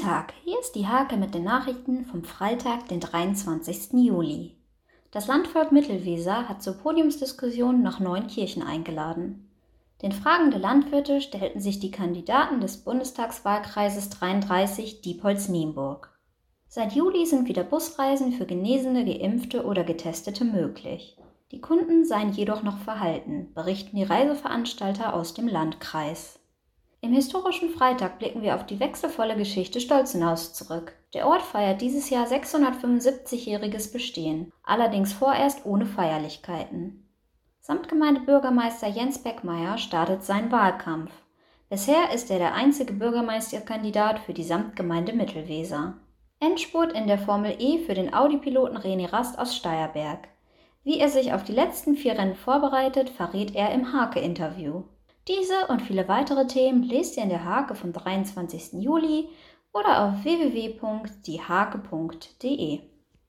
Tag, hier ist die Hake mit den Nachrichten vom Freitag, den 23. Juli. Das Landvolk Mittelweser hat zur Podiumsdiskussion nach Neunkirchen eingeladen. Den fragende Landwirte stellten sich die Kandidaten des Bundestagswahlkreises 33 Diepholz-Nienburg. Seit Juli sind wieder Busreisen für Genesene, Geimpfte oder Getestete möglich. Die Kunden seien jedoch noch verhalten, berichten die Reiseveranstalter aus dem Landkreis. Im historischen Freitag blicken wir auf die wechselvolle Geschichte Stolzenhaus zurück. Der Ort feiert dieses Jahr 675-jähriges Bestehen, allerdings vorerst ohne Feierlichkeiten. Samtgemeindebürgermeister Jens Beckmeier startet seinen Wahlkampf. Bisher ist er der einzige Bürgermeisterkandidat für die Samtgemeinde Mittelweser. Endspurt in der Formel E für den Audi-Piloten René Rast aus Steierberg. Wie er sich auf die letzten vier Rennen vorbereitet, verrät er im Hake-Interview. Diese und viele weitere Themen lest ihr in der Hake vom 23. Juli oder auf www.diehake.de.